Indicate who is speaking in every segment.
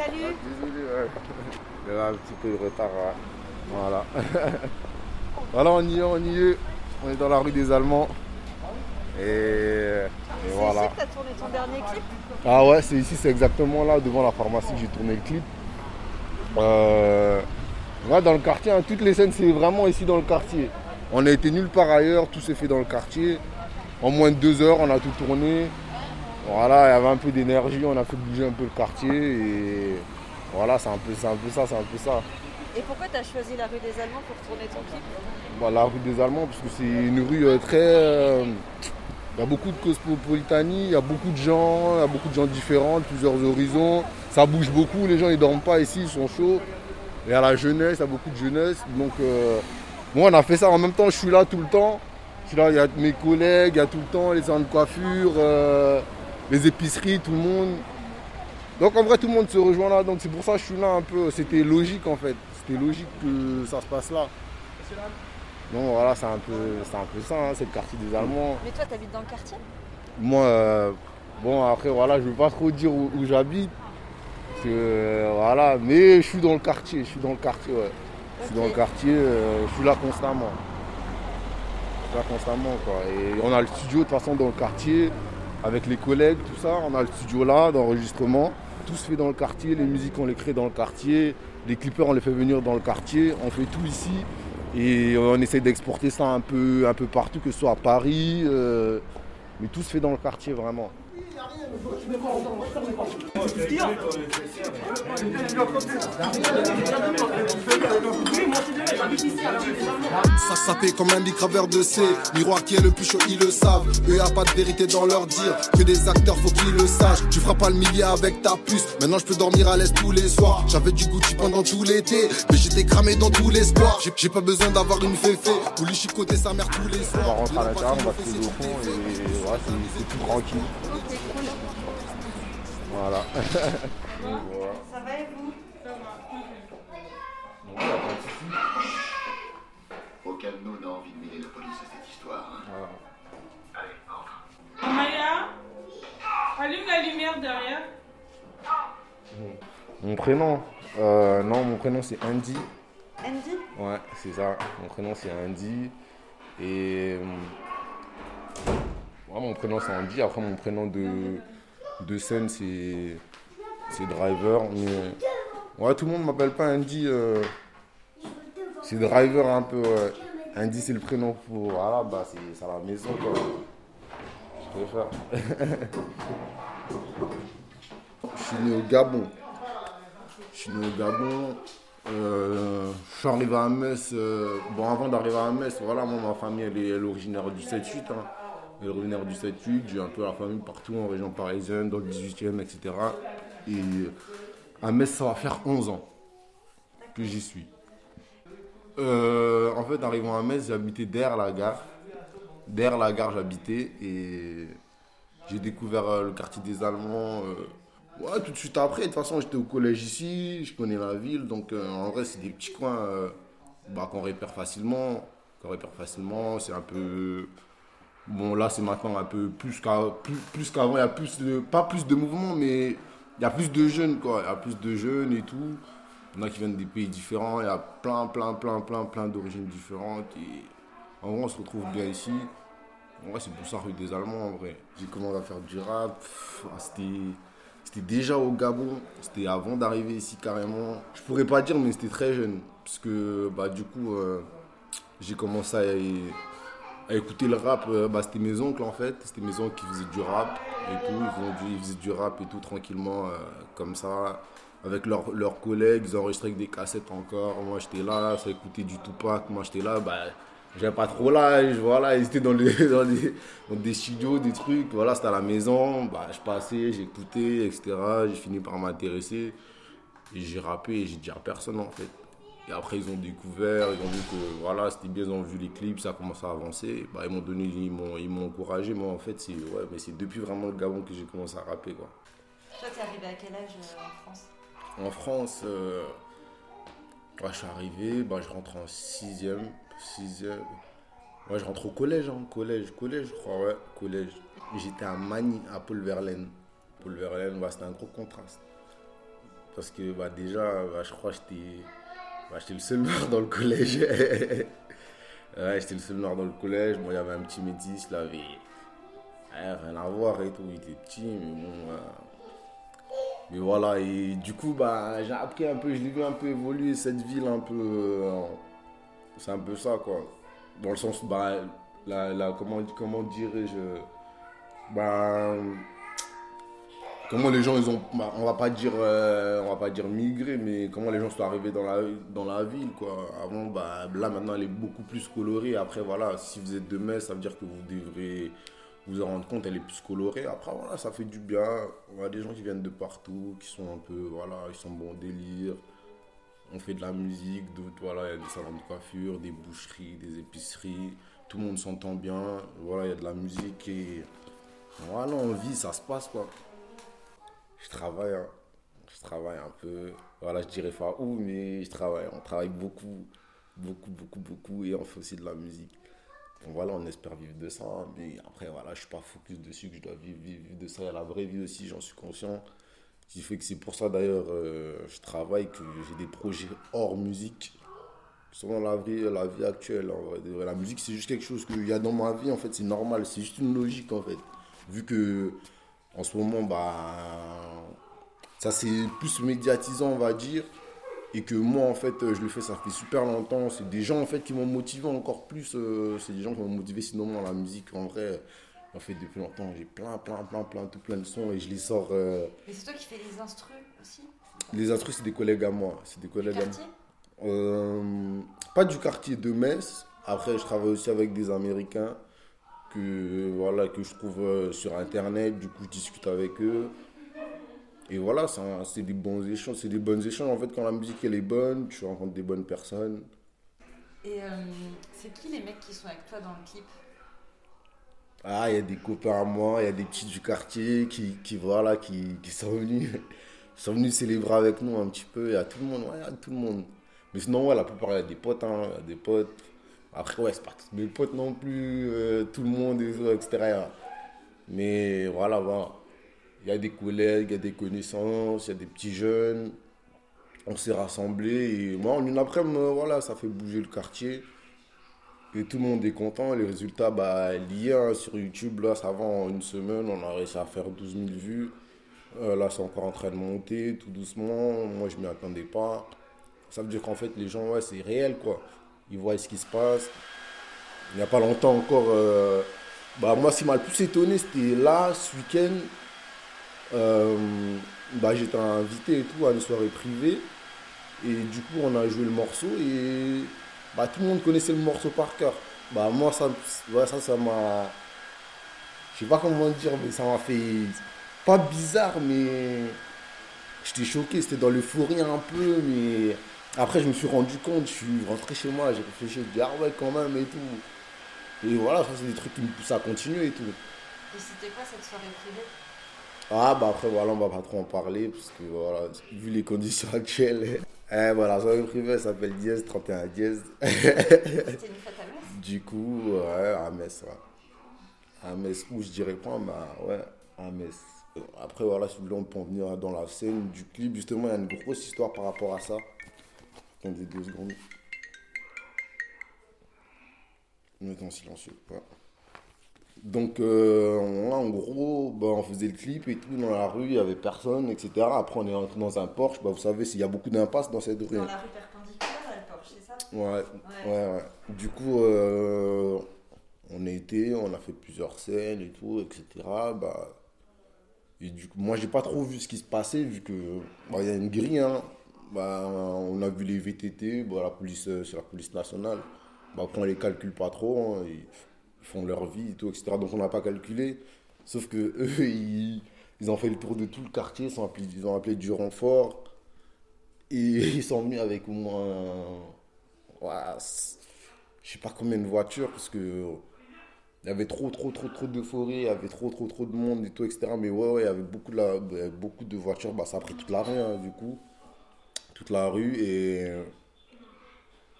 Speaker 1: Salut.
Speaker 2: Désolé, ouais. Il y a un petit peu de retard. ouais. Voilà. voilà, on y est, on y est. On est dans la rue des Allemands. Et, et
Speaker 1: C'est
Speaker 2: voilà.
Speaker 1: ici que tu as tourné ton dernier clip?
Speaker 2: Ah ouais, c'est ici, c'est exactement là, devant la pharmacie que j'ai tourné le clip. Euh, ouais, dans le quartier, hein, toutes les scènes, c'est vraiment ici dans le quartier. On a été nulle part ailleurs, tout s'est fait dans le quartier. En moins de deux heures, on a tout tourné. Voilà, il y avait un peu d'énergie, on a fait bouger un peu le quartier. Et voilà, c'est un peu, c'est un peu ça, c'est un peu ça.
Speaker 1: Et pourquoi tu as choisi la rue des Allemands pour tourner ton clip
Speaker 2: Bah, la rue des Allemands, parce que c'est une rue euh, très. euh, Il y a beaucoup de cosmopolitanie, il y a beaucoup de gens, il y a beaucoup de gens différents, de plusieurs horizons. Ça bouge beaucoup, les gens ils dorment pas ici, ils sont chauds. Il y a la jeunesse, il y a beaucoup de jeunesse. Donc euh, moi on a fait ça en même temps, je suis là tout le temps. Je suis là, il y a mes collègues, il y a tout le temps les salons de coiffure, euh, les épiceries, tout le monde. Donc en vrai tout le monde se rejoint là, donc c'est pour ça que je suis là un peu. C'était logique en fait. C'était logique que ça se passe là. Donc voilà, c'est un peu, c'est un peu ça, hein, c'est le quartier des Allemands.
Speaker 1: Mais toi, tu habites dans le quartier?
Speaker 2: Moi, euh, bon après voilà, je veux pas trop dire où, où j'habite. parce que, euh, voilà, mais je suis dans le quartier, je suis dans le quartier, ouais. Je suis dans le quartier, euh, je suis là constamment. Je suis là constamment quoi. Et on a le studio de toute façon dans le quartier, avec les collègues, tout ça. On a le studio là d'enregistrement. Tout se fait dans le quartier, les musiques on les crée dans le quartier, les clippers on les fait venir dans le quartier, on fait tout ici. Et on essaie d'exporter ça un peu, partout, que ce soit à Paris. euh, mais tout se fait dans le quartier vraiment.
Speaker 3: Ça sapait comme un graveur de C. Miroir qui est le plus chaud, ils le savent. Eux, a pas de vérité dans leur dire. Que des acteurs, faut qu'ils le sachent. Tu feras pas le millier avec ta puce. Maintenant, je peux dormir à l'aise tous les soirs. J'avais du Gucci pendant tout l'été. Mais j'étais cramé dans tous les sports. J'ai- pas besoin d'avoir une féfé. Pour lui chicoter sa mère tous les
Speaker 2: On
Speaker 3: soirs.
Speaker 2: va rentrer à
Speaker 3: Les
Speaker 2: l'intérieur, on va poser au fond et voilà, c'est tout tranquille. Voilà.
Speaker 1: Ça va et vous
Speaker 2: de souci.
Speaker 4: Aucun de nous n'a envie de mêler la police à cette histoire. hein.
Speaker 2: Voilà.
Speaker 4: Allez, entre.
Speaker 5: Maya, allume la lumière derrière.
Speaker 2: Mon prénom euh, Non, mon prénom c'est Andy.
Speaker 1: Andy?
Speaker 2: Ouais, c'est ça. Mon prénom c'est Andy. Et. euh, ouais, mon prénom c'est Andy. Après, mon prénom de, de scène c'est. C'est Driver. Mais. Ouais, tout le monde m'appelle pas Andy. euh, c'est Driver un peu. ouais. Andy c'est le prénom pour. Voilà, bah c'est à la maison quoi. Je préfère. Je suis né au Gabon. Je suis né au Gabon. Euh, je suis arrivé à Metz. euh, bon, avant d'arriver à Metz, voilà, moi, ma famille, elle est, elle originaire du 7-8. hein. Est originaire du 7-8. J'ai un peu la famille partout en région parisienne, dans le 18e, etc. Et à Metz, ça va faire 11 ans que j'y suis. Euh, en fait, arrivant à Metz, j'habitais derrière la gare. Derrière la gare, j'habitais et j'ai découvert euh, le quartier des Allemands. euh, ouais, tout de suite après. De toute façon, j'étais au collège ici, je connais la ville. Donc, euh, en vrai, c'est des petits coins euh, bah, qu'on repère facilement. Qu'on repère facilement. C'est un peu. Bon, là, c'est maintenant un peu plus qu'à- plus, plus qu'avant. Il y a plus de. Pas plus de mouvements, mais il y a plus de jeunes, quoi. Il y a plus de jeunes et tout. Il y en a qui viennent des pays différents. Il y a plein, plein, plein, plein, plein d'origines différentes. Et en vrai, on se retrouve bien ici. En vrai, c'est pour ça rue des Allemands, en vrai. J'ai commencé à faire du rap. Ah, C'était. C'était déjà au Gabon, c'était avant d'arriver ici carrément. Je pourrais pas dire, mais c'était très jeune. Parce que bah, du coup, euh, j'ai commencé à, à écouter le rap. euh, bah, c'était mes oncles en fait. C'était mes oncles qui faisaient du rap et tout. Ils faisaient du, ils faisaient du rap et tout tranquillement, euh, comme ça. Avec leurs collègues, ils enregistraient avec des cassettes encore. Moi j'étais là, ça écoutait du Tupac. Moi j'étais là, bah, j'avais pas trop l'âge. Voilà, ils étaient dans, les, dans, des studios, des trucs. Voilà, c'était à la maison. Bah, je passais, j'écoutais, etc. J'ai fini par m'intéresser. J'ai rappé et j'ai dit à personne en fait. Et après, ils ont découvert, ils ont vu que voilà, c'était bien, ils ont vu les clips, ça a commencé à avancer. Bah, ils m'ont donné, ils m'ont, ils m'ont encouragé. Moi, en fait, c'est ouais, mais c'est depuis vraiment le Gabon que j'ai commencé à rapper. Quoi.
Speaker 1: Toi, t'es arrivé à quel âge euh, en France?
Speaker 2: En France, euh, je suis arrivé, bah, je rentre en 6ème. 6ème. Ouais, je rentre au collège, hein, collège, collège, je crois, ouais, collège. J'étais à Mani, à Paul Verlaine. Paul Verlaine, ouais, c'était un gros contraste. parce que bah, déjà, bah, je crois que j'étais bah, j'étais le seul noir dans le collège. ouais, j'étais le seul noir dans le collège. Bon, il y avait un petit métis, avait ouais, rien à voir et tout. Il était petit, mais bon. Mais voilà, et du coup, bah, j'ai appris un peu, je l'ai vu un peu évoluer cette ville, un peu. euh, c'est un peu ça, quoi. Dans le sens, bah, la, comment, comment dirais-je. Bah, comment les gens, ils ont. bah, on va pas dire. euh, va pas dire migré, mais comment les gens sont arrivés dans la, dans la ville, quoi. Avant, bah, là, maintenant, elle est beaucoup plus colorée. Après, voilà, si vous êtes de Metz, ça veut dire que vous devrez vous en rendre compte, elle est plus colorée. Après, voilà, ça fait du bien. On a des gens qui viennent de partout, qui sont un peu, voilà, ils sont bons délire. On fait de la musique, d'autres, voilà, il y a des salons de coiffure, des boucheries, des épiceries. Tout le monde s'entend bien. Voilà, il y a de la musique et voilà, on vit, ça se passe, quoi. Je travaille, hein. je travaille un peu. Voilà, je dirais pas où, mais je travaille. On travaille beaucoup, beaucoup, beaucoup, beaucoup et on fait aussi de la musique. Donc voilà, on espère vivre de ça. Mais après, voilà, je suis pas focus dessus que je dois vivre, vivre, de ça. Il y a la vraie vie aussi, j'en suis conscient. Ce qui fait que c'est pour ça d'ailleurs, euh, je travaille, que j'ai des projets hors musique. Selon la vie, la vie actuelle, la musique c'est juste quelque chose qu'il y a dans ma vie, en fait, c'est normal, c'est juste une logique en fait. Vu que en ce moment, bah, ça c'est plus médiatisant, on va dire. Et que moi, en fait, je le fais, ça fait super longtemps. C'est des gens, en fait, qui m'ont motivé encore plus. euh, c'est des gens qui m'ont motivé, sinon, moi, la musique, en vrai, en fait, depuis longtemps, j'ai plein, plein, plein, plein, tout plein de sons et je les sors. euh,
Speaker 1: Mais c'est toi qui fais les instrus aussi?
Speaker 2: Les instrus, c'est des collègues à moi. C'est des
Speaker 1: Du
Speaker 2: collègues à moi.
Speaker 1: quartier?
Speaker 2: Euh, pas du quartier de Metz. Après, je travaille aussi avec des Américains que, voilà, que je trouve euh, sur Internet. Du coup, je discute avec eux. Et voilà, c'est des bons échanges. C'est des bonnes échanges. En fait, quand la musique elle est bonne, tu rencontres des bonnes personnes.
Speaker 1: Et euh, c'est qui les mecs qui sont avec toi dans le clip?
Speaker 2: Ah, il y a des copains à moi, il y a des petits du quartier qui, qui voilà, qui, qui sont venus, sont venus célébrer avec nous un petit peu. Il y a tout le monde, ouais, il y a tout le monde. Mais sinon, ouais, la plupart, il y a des potes, hein, il y a des potes. Après, ouais, c'est pas tous mes potes non plus, euh, tout le monde, etc. Mais voilà, voilà. Il y a des collègues, il y a des connaissances, il y a des petits jeunes. On s'est rassemblés et moi, en une après-midi, voilà, ça fait bouger le quartier. Et tout le monde est content. Les résultats, bah, liés hein, sur YouTube, là, ça va en une semaine. On a réussi à faire 12 000 vues. Euh, là, c'est encore en train de monter, tout doucement. Moi, je m'y attendais pas. Ça veut dire qu'en fait, les gens, ouais, c'est réel, quoi. Ils voient ce qui se passe. Il n'y a pas longtemps encore. euh, bah, moi, ce qui m'a le plus étonné, c'était là, ce week-end. euh, bah, J'étais invité et tout à une soirée privée. Et du coup, on a joué le morceau et bah, tout le monde connaissait le morceau par cœur. Bah, moi, ça, ouais, ça, ça m'a. Je sais pas comment dire, mais ça m'a fait. Pas bizarre, mais. J'étais choqué, c'était dans l'euphorie un peu, mais. Après, je me suis rendu compte, je suis rentré chez moi, j'ai réfléchi, je me dis, ah ouais, quand même, et tout. Et voilà, ça, c'est des trucs qui me poussent à continuer et tout.
Speaker 1: Et c'était quoi cette soirée privée?
Speaker 2: Ah bah après voilà on va pas trop en parler parce que voilà vu les conditions actuelles. Eh voilà soirée privée elle s'appelle Diez 31 Diez
Speaker 1: C'était une fête à Metz.
Speaker 2: Du coup ouais à Metz ouais. à Metz où je dirais pas bah ouais à Metz. Après voilà si vous voulez on peut en venir dans la scène du clip. Justement il y a une grosse histoire par rapport à ça attendez deux secondes Mettez en silencieux. Donc, euh, on- en gros, bah, on faisait le clip et tout dans la rue, il n'y avait personne, etc. Après, on est rentré dans un Porsche. Bah, vous savez, il y a beaucoup d'impasses dans cette rue.
Speaker 1: Dans
Speaker 2: hein.
Speaker 1: la rue perpendiculaire la Porsche, c'est ça?
Speaker 2: Ouais,
Speaker 1: Ouais.
Speaker 2: ouais, ouais. Du coup, euh, on a été, on a fait plusieurs scènes et tout, etc. Bah, et du coup, moi, j'ai pas trop vu ce qui se passait, vu que bah, il y a une grille. Hein. Bah, on a vu les VTT, bah, la police, euh, c'est la police nationale. Bah, on les calcule pas trop. hein, ils, font leur vie et tout, etc. Donc, on n'a pas calculé. Sauf que eux, ils, ils ont fait le tour de tout le quartier, ils, ont appelé du renfort. Et ils sont venus avec au moins c- je sais pas combien de voitures parce que il y avait trop trop trop trop d'euphorie, il y avait trop trop trop de monde et tout etc. Mais ouais ouais il y avait beaucoup de la, il y avait beaucoup de voitures, bah ça a pris toute la rue hein, du coup, toute la rue et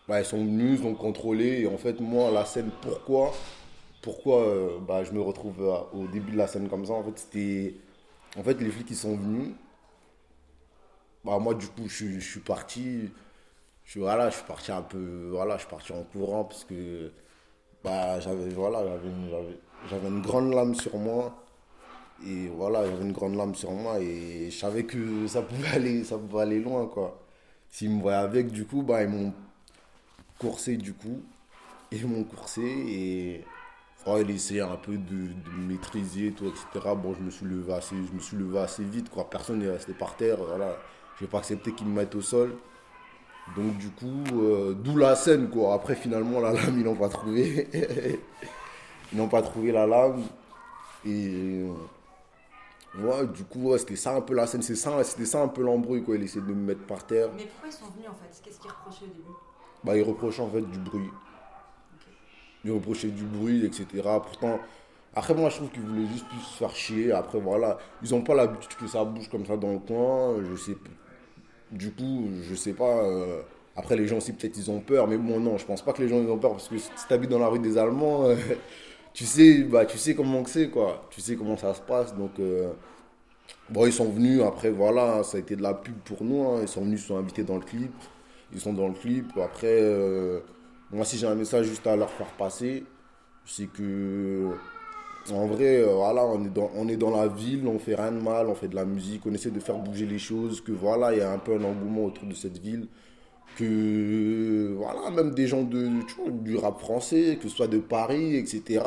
Speaker 2: bah, ils sont venus, ils ont contrôlé et en fait moi la scène pourquoi pourquoi euh, bah, je me retrouve à- au début de la scène comme ça en fait c'était en fait les flics ils sont venus bah, moi, du coup, je, suis- parti. Je, voilà, je suis parti un peu. Voilà, je suis parti en courant parce que bah, j'avais voilà, j'avais une grande lame sur moi. Et voilà, j'avais une grande lame sur moi et je savais que ça pouvait aller, ça pouvait aller loin, quoi. S'ils me voyaient avec, du coup, bah, ils m'ont coursé, du coup. Ils m'ont coursé et ouais, il essayait un peu de, maîtriser, tout, etc. Bon, je me suis levé assez, je me suis levé assez vite, quoi. Personne n'est resté par terre, voilà. J'ai pas accepté qu'ils me mettent au sol. Donc, du coup, euh, d'où la scène, quoi. Après, finalement, la lame, ils n'ont pas trouvé. ils n'ont pas trouvé la lame. Et. Ouais, du coup, ouais, c'était ça un peu la scène, c'est ça, c'était ça un peu l'embrouille, quoi. Il essayait de me mettre par terre.
Speaker 1: Mais pourquoi ils sont venus en fait? Qu'est-ce qu'ils reprochaient au début?
Speaker 2: Bah, il reprochait en fait du bruit. Il reprochait du bruit, etc. Pourtant, après, moi, je trouve qu'ils voulaient juste plus se faire chier. Après, voilà, ils n'ont pas l'habitude que ça bouge comme ça dans le coin. Je sais Du coup, je sais pas. euh, Après, les gens aussi, peut-être, ils ont peur. Mais bon, non, je pense pas que les gens, ils ont peur. Parce que si tu habites dans la rue des Allemands, euh, tu, sais, bah, tu sais comment c'est, quoi. Tu sais comment ça se passe. Donc, euh, bon, ils sont venus. Après, voilà, ça a été de la pub pour nous. hein. Ils sont venus, ils sont invités dans le clip. Ils sont dans le clip. Après, euh, moi, si j'ai un message juste à leur faire passer, c'est que, en vrai, euh, voilà, on est, dans, on est dans la ville, on fait rien de mal, on fait de la musique, on essaie de faire bouger les choses, que voilà, il y a un peu un engouement autour de cette ville. Que, voilà, même des gens de, du rap français, que ce soit de Paris, etc.,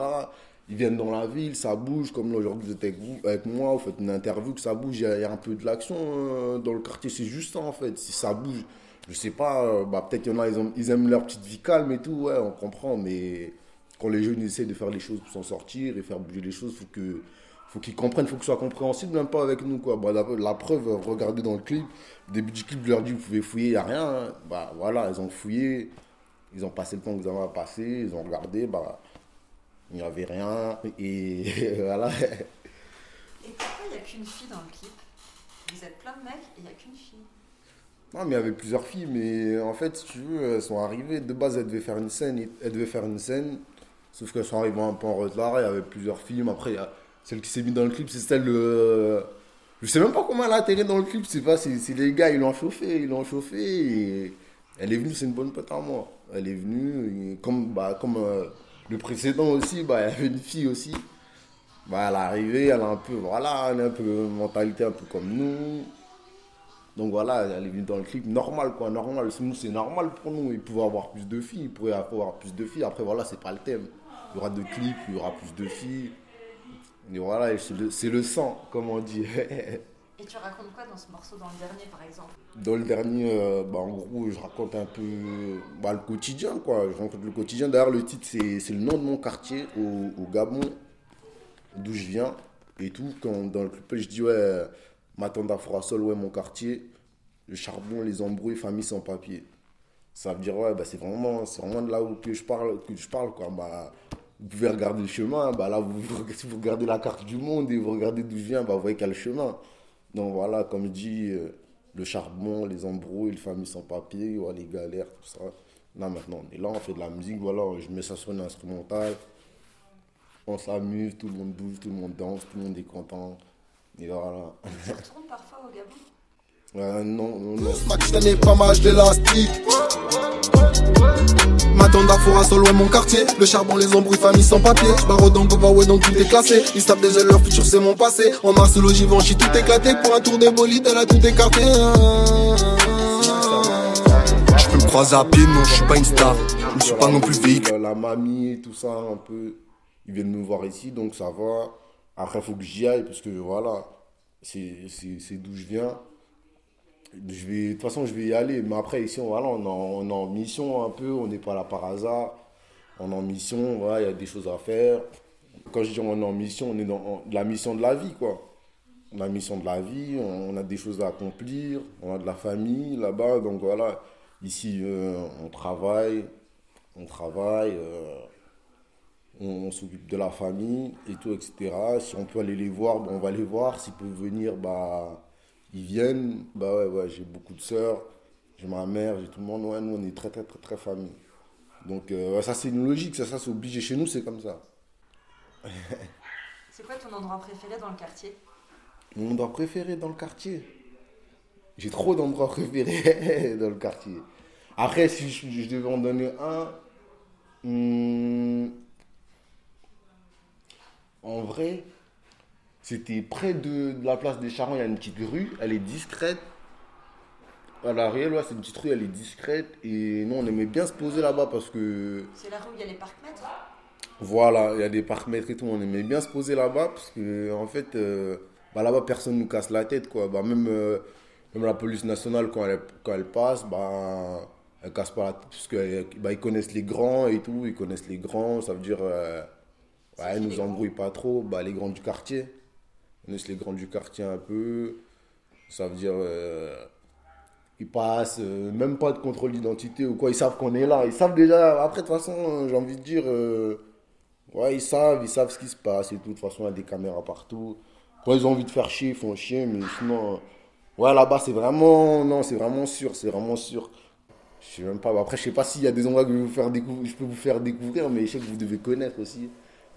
Speaker 2: ils viennent dans la ville, ça bouge, comme aujourd'hui vous êtes avec, moi, vous faites une interview, que ça bouge, il y, a- un peu de l'action euh, dans le quartier, c'est juste ça en fait, si ça bouge, je sais pas, euh, bah, peut-être qu'il y en a, ils, ils aiment leur petite vie calme et tout, ouais, on comprend, mais quand les jeunes essaient de faire les choses pour s'en sortir et faire bouger les choses, faut que faut qu'ils comprennent, faut que ce soit compréhensible, même pas avec nous, quoi. Bah, la, la preuve, regardez dans le clip, au début du clip, je leur dis, vous pouvez fouiller, il n'y a rien, hein. bah voilà, ils ont fouillé, ils ont passé le temps qu'ils avaient à passer, ils ont regardé, bah il n'y avait rien, et voilà.
Speaker 1: Et pourquoi il n'y a qu'une fille dans le clip? Vous êtes plein de mecs et il n'y a qu'une fille.
Speaker 2: Non, mais il y avait plusieurs filles, mais en fait, si tu veux, elles sont arrivées. De base, elles devaient faire une scène, elles devaient faire une scène, sauf qu'elles sont arrivées un peu en retard. Il y avait plusieurs filles. mais Après, il y a celle qui s'est mise dans le clip, c'est celle de. Je sais même pas comment elle a atterri dans le clip. C'est pas, c'est les gars, ils l'ont chauffé, ils l'ont chauffé. Elle est venue, c'est une bonne pote à moi. Elle est venue, comme, bah, comme euh, le précédent aussi, bah, il y avait une fille aussi. Bah, elle est arrivée, elle a un peu, voilà, elle a un peu mentalité un peu comme nous. Donc voilà, elle est venue dans le clip, normal quoi, normal. Nous, c'est normal pour nous. Il pouvait avoir plus de filles, il pourrait avoir plus de filles. Après, voilà, c'est pas le thème. Il y aura deux clips, il y aura plus de filles. Et voilà, c'est le, sang, comme on dit.
Speaker 1: Et tu racontes quoi dans ce morceau, dans le dernier par exemple?
Speaker 2: Dans le dernier, euh, bah, en gros, je raconte un peu bah, le quotidien, quoi. Je raconte le quotidien. D'ailleurs, le titre, c'est le nom de mon quartier au, au Gabon, d'où je viens et tout. Quand, dans le clip, je dis, ouais, ma tante Afro-Sol, ouais, mon quartier, le charbon, les embrouilles, famille sans papier. Ça veut dire, ouais, bah, c'est vraiment, c'est vraiment de là où que je parle, que je parle, quoi. Bah, vous pouvez regarder le chemin, bah, là, vous, si vous regardez la carte du monde et vous regardez d'où je viens, bah, vous voyez qu'il y a le chemin. Donc voilà, comme je dis, euh, le charbon, les embrouilles, les familles sans papier, les galères, tout ça. Là maintenant, on est là, on fait de la musique, voilà, je mets ça sur une instrumentale, on s'amuse, tout le monde bouge, tout le monde danse, tout le monde est content. Et voilà.
Speaker 1: Tu retournes parfois au Gabon
Speaker 2: Euh, non, non, non.
Speaker 3: Ma chaîne est pas mal d'élastique. Ma tante d'Afora sol, ouais, mon quartier. Le charbon, les embrouilles, famille sans papier. J'barre dans Gova, ouais, donc tout est classé. Ils se tapent des ailes, leur futur, c'est mon passé. En mars, le Givenchy, tout éclaté. Pour un tour des bolides, elle a tout écarté. Je peux me croiser à pied, non, je suis pas une star. Je ne suis pas non plus véhicule.
Speaker 2: La, la mamie, tout ça, un peu, ils viennent me voir ici, donc ça va. Après, il faut que j'y aille, parce que voilà, c'est d'où je viens. Je vais, de toute façon, je vais y aller. Mais après, ici, on, voilà, on, en, en mission un peu, on n'est pas là par hasard. On est en mission, voilà, il y a des choses à faire. Quand je dis on est en mission, on est dans la mission de la vie, quoi. La mission de la vie, on, a des choses à accomplir, on a de la famille là-bas, donc voilà. Ici, euh, on travaille, on travaille, euh, on, s'occupe de la famille et tout, etc. Si on peut aller les voir, bon, on va les voir. S'ils peuvent venir, bah, ils viennent. Bah ouais, ouais, j'ai beaucoup de sœurs, j'ai ma mère, j'ai tout le monde. Ouais, nous, on est très, très, très, très famille. Donc, euh, ça, c'est une logique, ça, ça c'est obligé. Chez nous, c'est comme ça.
Speaker 1: C'est quoi ton endroit préféré dans le quartier?
Speaker 2: Mon endroit préféré dans le quartier? J'ai trop d'endroits préférés dans le quartier. Après, si je, je devais en donner un, hmm, en vrai, c'était près de, de la place des Charents, il y a une petite rue, elle est discrète. À l'arrière, là, c'est une petite rue, elle est discrète. Et nous, on aimait bien se poser là-bas parce que,
Speaker 1: C'est là où il y a les parcs mètres
Speaker 2: voilà, il y a des parcs mètres et tout. On aimait bien se poser là-bas parce que, en fait, euh, bah, là-bas, personne nous casse la tête, quoi. Bah, même, euh, même la police nationale, quand elle, quand elle passe, bah, elle casse pas la tête parce qu'ils bah, ils connaissent les grands et tout. Ils connaissent les grands, ça veut dire, euh, ils nous embrouillent pas trop. Bah, les grands du quartier. Ils connaissent les grands du quartier un peu. Ça veut dire. euh, ils passent, euh, même pas de contrôle d'identité ou quoi, ils savent qu'on est là. Ils savent déjà, après de toute façon, j'ai envie de dire, euh, ouais, ils savent, ils savent ce qui se passe et tout. De toute façon, il y a des caméras partout. Quand ils ont envie de faire chier, ils font chier, mais sinon, euh, ouais, là-bas, c'est vraiment, non, c'est vraiment sûr, c'est vraiment sûr. Je sais même pas, après, je sais pas s'il y a des endroits que je, je peux vous faire découvrir, mais je sais que vous devez connaître aussi.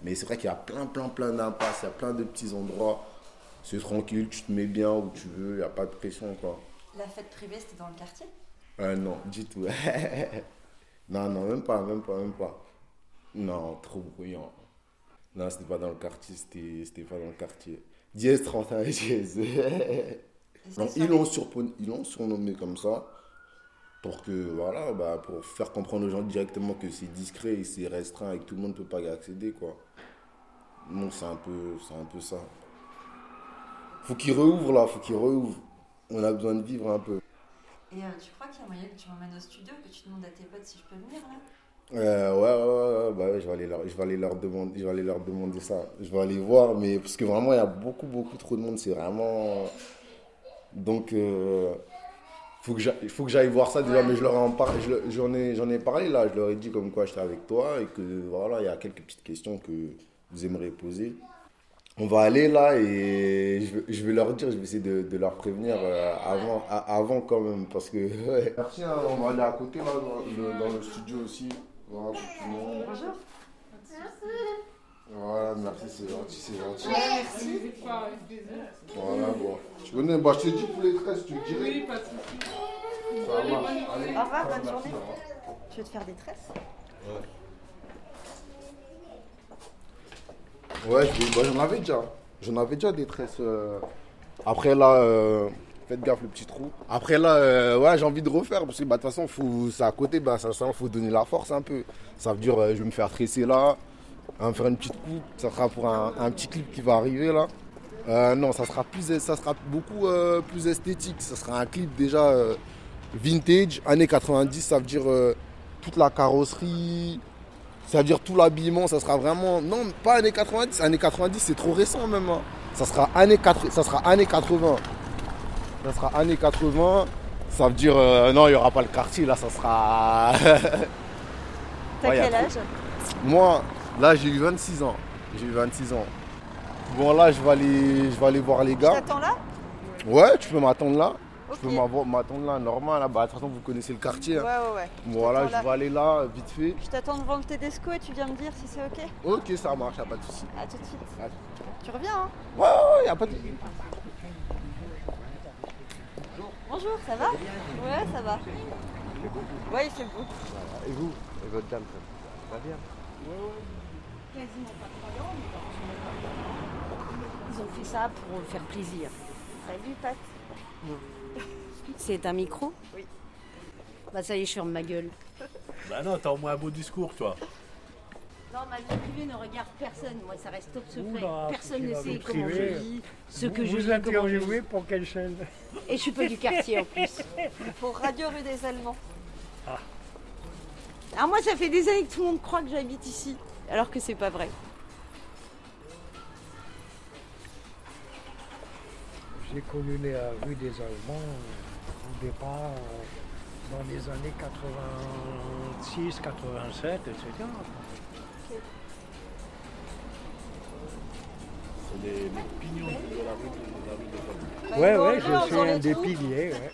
Speaker 2: Mais c'est vrai qu'il y a plein, plein, plein d'impasses, il y a plein de petits endroits. C'est tranquille, tu te mets bien où tu veux, il n'y a pas de pression, quoi.
Speaker 1: La fête privée, c'était dans le quartier?
Speaker 2: Euh, non, du tout. non, non, même pas, même pas, même pas. Non, trop bruyant. Non, c'était pas dans le quartier, c'était c'était pas dans le quartier. Dièse 31 Dièse.
Speaker 1: C'était
Speaker 2: ils l'ont l'ont surnommé comme ça pour que, voilà, bah, pour faire comprendre aux gens directement que c'est discret et c'est restreint et que tout le monde ne peut pas y accéder, quoi. Non, c'est un peu, c'est un peu ça. Faut qu'ils réouvrent, là, faut qu'ils réouvrent. On a besoin de vivre un peu.
Speaker 1: Et euh, tu crois qu'il y a moyen que tu m'emmènes au studio, que tu demandes à tes potes si je peux venir là
Speaker 2: Euh, ouais, ouais, ouais, ouais, bah je vais aller leur, je vais aller leur demander, je vais aller leur demander ça. Je vais aller voir, mais parce que vraiment, il y a beaucoup, beaucoup trop de monde. C'est vraiment. Donc, euh, faut que j'aille, voir ça déjà, mais je leur en par- j'en ai, j'en ai parlé là. Je leur ai dit comme quoi j'étais avec toi et que voilà, il y a quelques petites questions que vous aimeriez poser. On va aller là et je vais, je vais leur dire, je vais essayer de, de leur prévenir euh, avant, a- avant quand même parce que. ouais. Merci, hein, on va aller à côté là dans le, dans le studio aussi. Voilà.
Speaker 1: Bonjour.
Speaker 2: Voilà, merci, c'est gentil, c'est gentil.
Speaker 1: merci.
Speaker 2: Voilà, bon. Tu connais, bah, je te dis pour les tresses, tu te dirais.
Speaker 5: Oui, pas de soucis.
Speaker 2: Ça marche. Allez,
Speaker 1: Au revoir, bonne
Speaker 2: merci,
Speaker 1: journée. Tu veux te faire des tresses?
Speaker 2: Ouais, je- bah, j'en avais déjà. J'en avais déjà des tresses. euh. Après là, euh, faites gaffe le petit trou. Après là, euh, ouais, j'ai envie de refaire parce que bah, de toute façon, faut, c'est à côté, bah, ça, faut donner la force un peu. Ça veut dire, je vais me faire tresser là, me faire une petite coupe. Ça sera pour un, petit clip qui va arriver là. Non, ça sera plus, ça sera beaucoup plus esthétique. Ça sera un clip déjà vintage, années 90. Ça veut dire toute la carrosserie, ça veut dire tout l'habillement, ça sera vraiment. Non, pas années 90. Années 90, c'est trop récent même. hein. Ça sera années 80. Ça sera années 80. Ça sera années 80. Ça veut dire. euh, non, il n'y aura pas le quartier là, ça sera.
Speaker 1: T'as
Speaker 2: Ouais,
Speaker 1: quel âge?
Speaker 2: Moi, là, j'ai eu 26 ans. J'ai eu 26 ans. Bon, là, je vais aller, je vais aller voir les gars.
Speaker 1: t'attends là?
Speaker 2: Ouais, tu peux m'attendre là. Tu peux m'attendre là, normal. Là. Bah, de toute façon, vous connaissez le quartier.
Speaker 1: Ouais,
Speaker 2: hein.
Speaker 1: ouais, ouais.
Speaker 2: Voilà,
Speaker 1: t'attends
Speaker 2: je vais aller là, vite fait.
Speaker 1: Je t'attends devant le Tedesco et tu viens me dire si c'est ok
Speaker 2: Ok, ça marche, y a pas de souci.
Speaker 1: À tout de suite. Tu reviens, hein
Speaker 2: Ouais, ouais, ouais, y a pas de souci.
Speaker 1: Bonjour, ça va? Ouais, ça va. Ouais, il fait beau.
Speaker 6: Et vous? Et votre dame, ça va bien?
Speaker 7: Ils ont fait ça pour faire plaisir.
Speaker 1: Salut, Pat.
Speaker 7: C'est un micro
Speaker 1: Oui.
Speaker 7: Bah ça y est, je ferme ma gueule.
Speaker 8: Bah non, t'as au moins un beau discours, toi.
Speaker 7: Non, ma vie privée ne regarde personne. Moi, ça reste top secret.
Speaker 9: Oula,
Speaker 7: personne ne sait comment je vis, ce que
Speaker 9: vous
Speaker 7: je
Speaker 9: vous
Speaker 7: vis, comment je
Speaker 9: interviewez pour quelle chaîne?
Speaker 7: Et je suis pas du quartier en plus.
Speaker 1: Pour Radio Rue des Allemands.
Speaker 7: Alors moi, ça fait des années que tout le monde croit que j'habite ici, alors que c'est pas vrai.
Speaker 9: J'ai connu la rue des Allemands euh, au départ euh, dans les années 86, 87, etc.
Speaker 8: C'est les, les pignons de la rue de la rue des Hommes.
Speaker 1: Bah, ont
Speaker 9: ouais,
Speaker 1: enlevé en
Speaker 9: je suis un des piliers. ouais.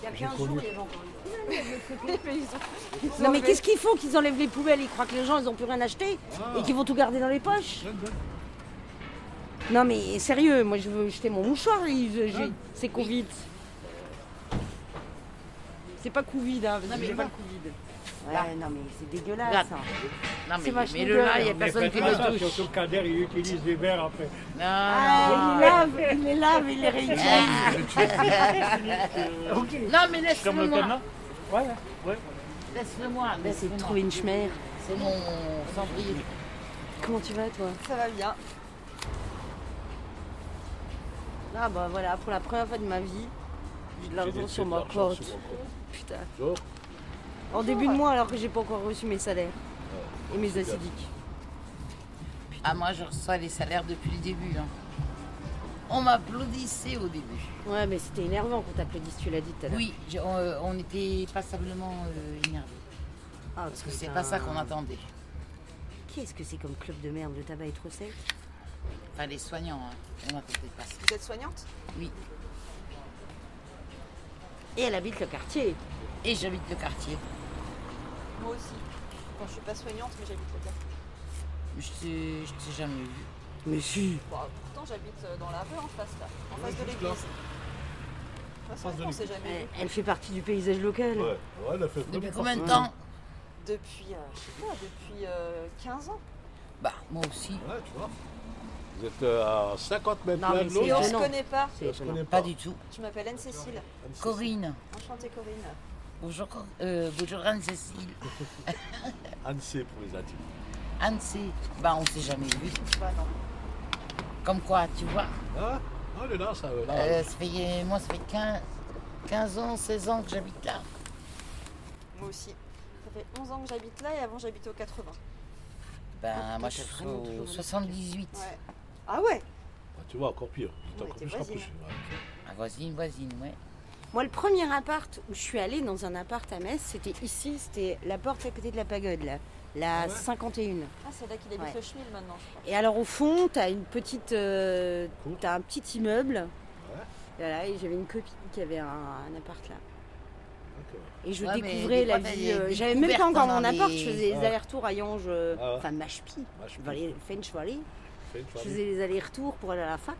Speaker 7: Il y a
Speaker 9: J'ai
Speaker 7: 15
Speaker 9: connu.
Speaker 7: jours, il y avait encore Non mais qu'est-ce qu'ils font qu'ils enlèvent les poubelles Ils croient que les gens ils ont plus rien acheté et qu'ils vont tout garder dans les poches? Non mais sérieux, moi je veux jeter mon mouchoir, c'est Covid. C'est pas Covid, hein,
Speaker 10: Non,
Speaker 7: parce que
Speaker 10: mais
Speaker 7: j'ai pas
Speaker 10: non.
Speaker 7: le Covid. Ouais,
Speaker 10: Là.
Speaker 7: non, mais c'est dégueulasse.
Speaker 10: Là.
Speaker 7: hein.
Speaker 10: Non,
Speaker 7: C'est
Speaker 10: mais,
Speaker 7: vachement
Speaker 10: mais le là, il n'y a personne qui le touche.
Speaker 9: Surtout Kader, il utilise des verres après.
Speaker 10: Non,
Speaker 7: Ah, il lave, il les lave, il les réutilise.
Speaker 10: non, mais
Speaker 8: Comme
Speaker 10: laisse-le
Speaker 8: le
Speaker 10: moi.
Speaker 8: Ouais, ouais.
Speaker 10: Laisse-le moi.
Speaker 7: Bah, c'est
Speaker 10: laisse-le
Speaker 7: trouver une chmère.
Speaker 10: C'est mon cendrier.
Speaker 7: Comment tu vas, toi?
Speaker 1: Ça va bien.
Speaker 7: Ah, bah voilà, pour la première fois de ma vie, j'ai de l'argent sur ma compte. Putain. En début de mois, alors que j'ai pas encore reçu mes salaires et mes acidiques.
Speaker 10: Ah, moi, je reçois les salaires depuis le début. hein. On m'applaudissait au début.
Speaker 7: Ouais, mais c'était énervant qu'on t'applaudisse, tu l'as dit tout à l'heure.
Speaker 10: Oui, je- on, euh, on était passablement euh, énervés.
Speaker 7: Ah,
Speaker 10: Parce que c'est pas ça qu'on attendait.
Speaker 7: Qu'est-ce que c'est comme club de merde Le tabac est trop sec?
Speaker 10: Enfin, les soignants, hein. on pas ça.
Speaker 1: Vous êtes soignante
Speaker 10: Oui.
Speaker 7: Et elle habite le quartier.
Speaker 10: Et j'habite le quartier.
Speaker 1: Moi aussi. Bon, je suis pas soignante, mais j'habite le quartier.
Speaker 10: Je t'ai je t'ai jamais vu.
Speaker 7: Mais si
Speaker 1: Bon, pourtant, j'habite euh, dans la rue en face, là. En face de l'église.
Speaker 7: elle, elle fait partie du paysage local.
Speaker 8: Ouais, ouais, elle a fait
Speaker 10: Depuis combien de temps
Speaker 1: Depuis, euh, je sais pas, depuis euh, 15 ans.
Speaker 10: Bah, moi aussi.
Speaker 8: Ouais, tu vois. Vous êtes euh, à 50 mètres l'un de l'autre.
Speaker 1: Et on se
Speaker 7: étonnant.
Speaker 1: connaît pas.
Speaker 8: On se connaît
Speaker 10: Pas
Speaker 8: pas.
Speaker 10: du tout.
Speaker 1: Je m'appelle Anne-Cécile.
Speaker 10: Corinne.
Speaker 1: Enchantée, Corinne.
Speaker 10: Bonjour, euh, bonjour Anne-Cécile.
Speaker 8: Annecy pour les intimes.
Speaker 10: Anne, c'est. Bah, on s'est jamais vu.
Speaker 1: Bah non.
Speaker 10: Comme quoi, tu vois.
Speaker 8: Ah, ah, elle est là, ça. Là,
Speaker 10: euh, ça fait, moi, ça fait 15, 15 ans, 16 ans que j'habite là.
Speaker 1: Moi aussi. Ça fait 11 ans que j'habite là et avant j'habitais au 80.
Speaker 10: Ben,
Speaker 7: Ah,
Speaker 10: moi, je suis au
Speaker 7: toujours
Speaker 10: 78.
Speaker 1: Ouais. Ah ouais
Speaker 8: Ah, tu vois, encore pire. Tu
Speaker 1: Ouais,
Speaker 8: encore plus
Speaker 1: voisine.
Speaker 8: rapproché. Ouais.
Speaker 10: Ma voisine, voisine, ouais.
Speaker 7: Moi, le premier appart où je suis allée dans un appart à Metz, c'était ici, c'était la porte à côté de la pagode, là, la 51.
Speaker 1: Ah, c'est là qu'il habite
Speaker 7: Ouais.
Speaker 1: le Schmil maintenant, je crois.
Speaker 7: Et alors au fond, t'as une petite, euh, t'as un petit immeuble. Voilà, et j'avais une copine qui avait un, un appart là.
Speaker 8: D'accord.
Speaker 7: Et je
Speaker 10: Ouais,
Speaker 7: découvrais
Speaker 10: des
Speaker 7: la vie.
Speaker 10: des
Speaker 7: euh, j'avais même pas encore
Speaker 10: dans
Speaker 7: mon appart.
Speaker 10: des-
Speaker 7: Je faisais les
Speaker 8: Ah.
Speaker 7: allers-retours à Yange, euh,
Speaker 8: Ah ouais.
Speaker 7: enfin Machpi,
Speaker 8: Machpi.
Speaker 7: Valais- Fenchvalley. Je faisais les allers-retours pour aller à la fac.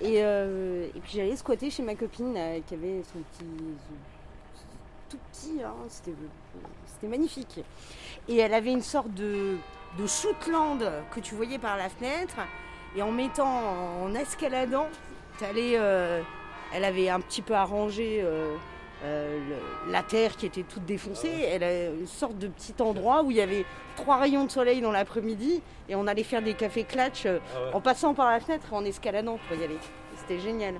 Speaker 7: Et, euh, et puis j'allais squatter chez ma copine là, qui avait son petit. son- tout petit, hein, c'était, c'était magnifique. Et elle avait une sorte de, de shootland que tu voyais par la fenêtre. Et en mettant, en escaladant, t'allais, euh, elle avait un petit peu arrangé euh, euh, le- la terre qui était toute défoncée. Elle a une sorte de petit endroit où il y avait trois rayons de soleil dans l'après-midi et on allait faire des cafés clatch euh,
Speaker 8: Ah ouais.
Speaker 7: en passant par la fenêtre et en escaladant pour y aller. C'était génial.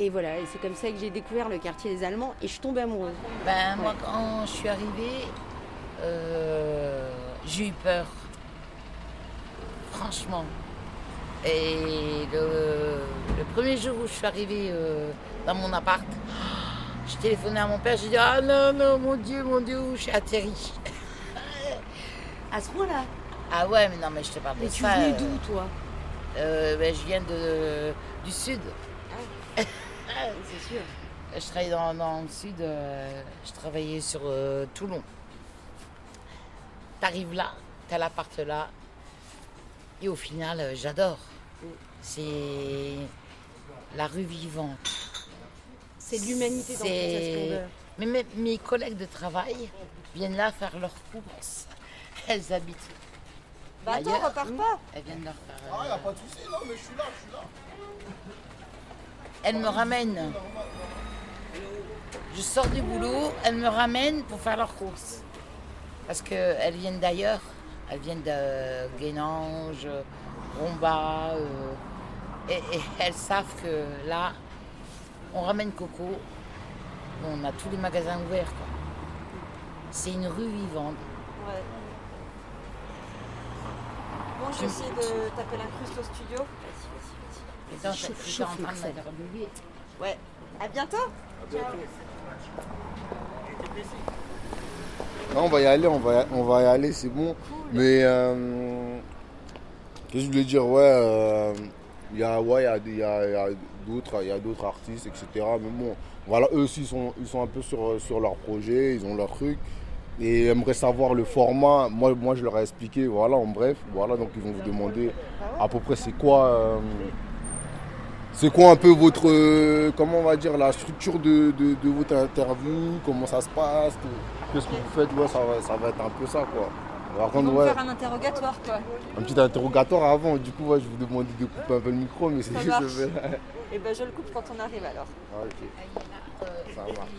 Speaker 7: Et voilà, et c'est comme ça que j'ai découvert le quartier des Allemands et je suis tombée amoureuse.
Speaker 10: Ben, moi, quand je suis arrivée, euh, j'ai eu peur. Franchement. Et le, le premier jour où je suis arrivée euh, dans mon appart, j'ai téléphoné à mon père, j'ai dit Ah non, non, mon Dieu, mon Dieu, où je suis atterrie.
Speaker 7: À ce point-là
Speaker 10: Ah ouais, mais non, mais je te parle de
Speaker 7: Mais tu
Speaker 10: ça.
Speaker 7: venais
Speaker 10: euh,
Speaker 7: d'où toi?
Speaker 10: euh, ben, Je viens de, du sud.
Speaker 7: Ah, C'est sûr.
Speaker 10: Je travaillais dans, dans le sud, euh, je travaillais sur euh, Toulon. T'arrives là, t'as l'appart là, et au final, j'adore. C'est la rue vivante.
Speaker 7: C'est l'humanité dans toute sa
Speaker 10: C'est-
Speaker 7: splendeur.
Speaker 10: Mais mes, mes collègues de travail viennent là faire leurs courses. Elles habitent.
Speaker 1: Bah attends,
Speaker 10: Ailleurs.
Speaker 1: repars pas
Speaker 10: Elles viennent leur faire.
Speaker 2: Ah,
Speaker 10: euh,
Speaker 2: y a pas de souci, non, mais je suis là, je suis là.
Speaker 10: Elles me ramènent. Je sors du boulot, elles me ramènent pour faire leurs courses. Parce qu'elles viennent d'ailleurs. Elles viennent de Guénange, Romba. euh, et, et elles savent que là, on ramène Coco. On a tous les magasins ouverts. quoi. C'est une rue vivante.
Speaker 1: Ouais. Bon, je vais essayer de taper l'incruste au studio.
Speaker 7: Chauffe,
Speaker 10: j'étais
Speaker 7: chauffe,
Speaker 10: en train de bébé.
Speaker 1: Ouais. À bientôt
Speaker 2: Non, on va y aller, on va, on va y aller, c'est bon. Mais euh, qu'est-ce que je voulais dire? Ouais, euh, il y a, ouais, il y a, y a- il y a il y a d'autres artistes, etc. Mais bon, voilà, eux aussi ils sont, ils sont un peu sur, sur leur projet, ils ont leur truc et ils aimeraient savoir le format. Moi, moi, je leur ai expliqué, voilà, en bref, voilà, donc ils vont vous demander à peu près c'est quoi, euh, C'est quoi un peu votre, euh, comment on va dire, la structure de, de, votre interview Comment ça se passe que- Qu'est-ce que vous faites ça, va, ça va être un peu ça quoi. Par
Speaker 1: Ils
Speaker 2: contre,
Speaker 1: vont vous
Speaker 2: ouais,
Speaker 1: faire un interrogatoire, quoi.
Speaker 2: un petit interrogatoire avant. Du coup, ouais, je vous demande de couper un peu le micro, mais c'est juste.
Speaker 1: Et ben je le coupe quand on arrive alors.
Speaker 2: Ah, ok. Ça marche.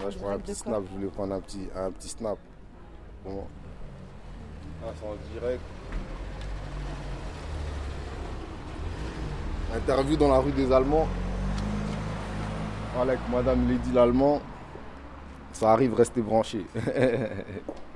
Speaker 2: Moi, je prends un petit snap, je voulais prendre un petit, un petit snap. Bon. Ah, c'est en direct. Interview dans la rue des Allemands. Avec Madame Lady l'Allemand. Ça arrive, restez branchés.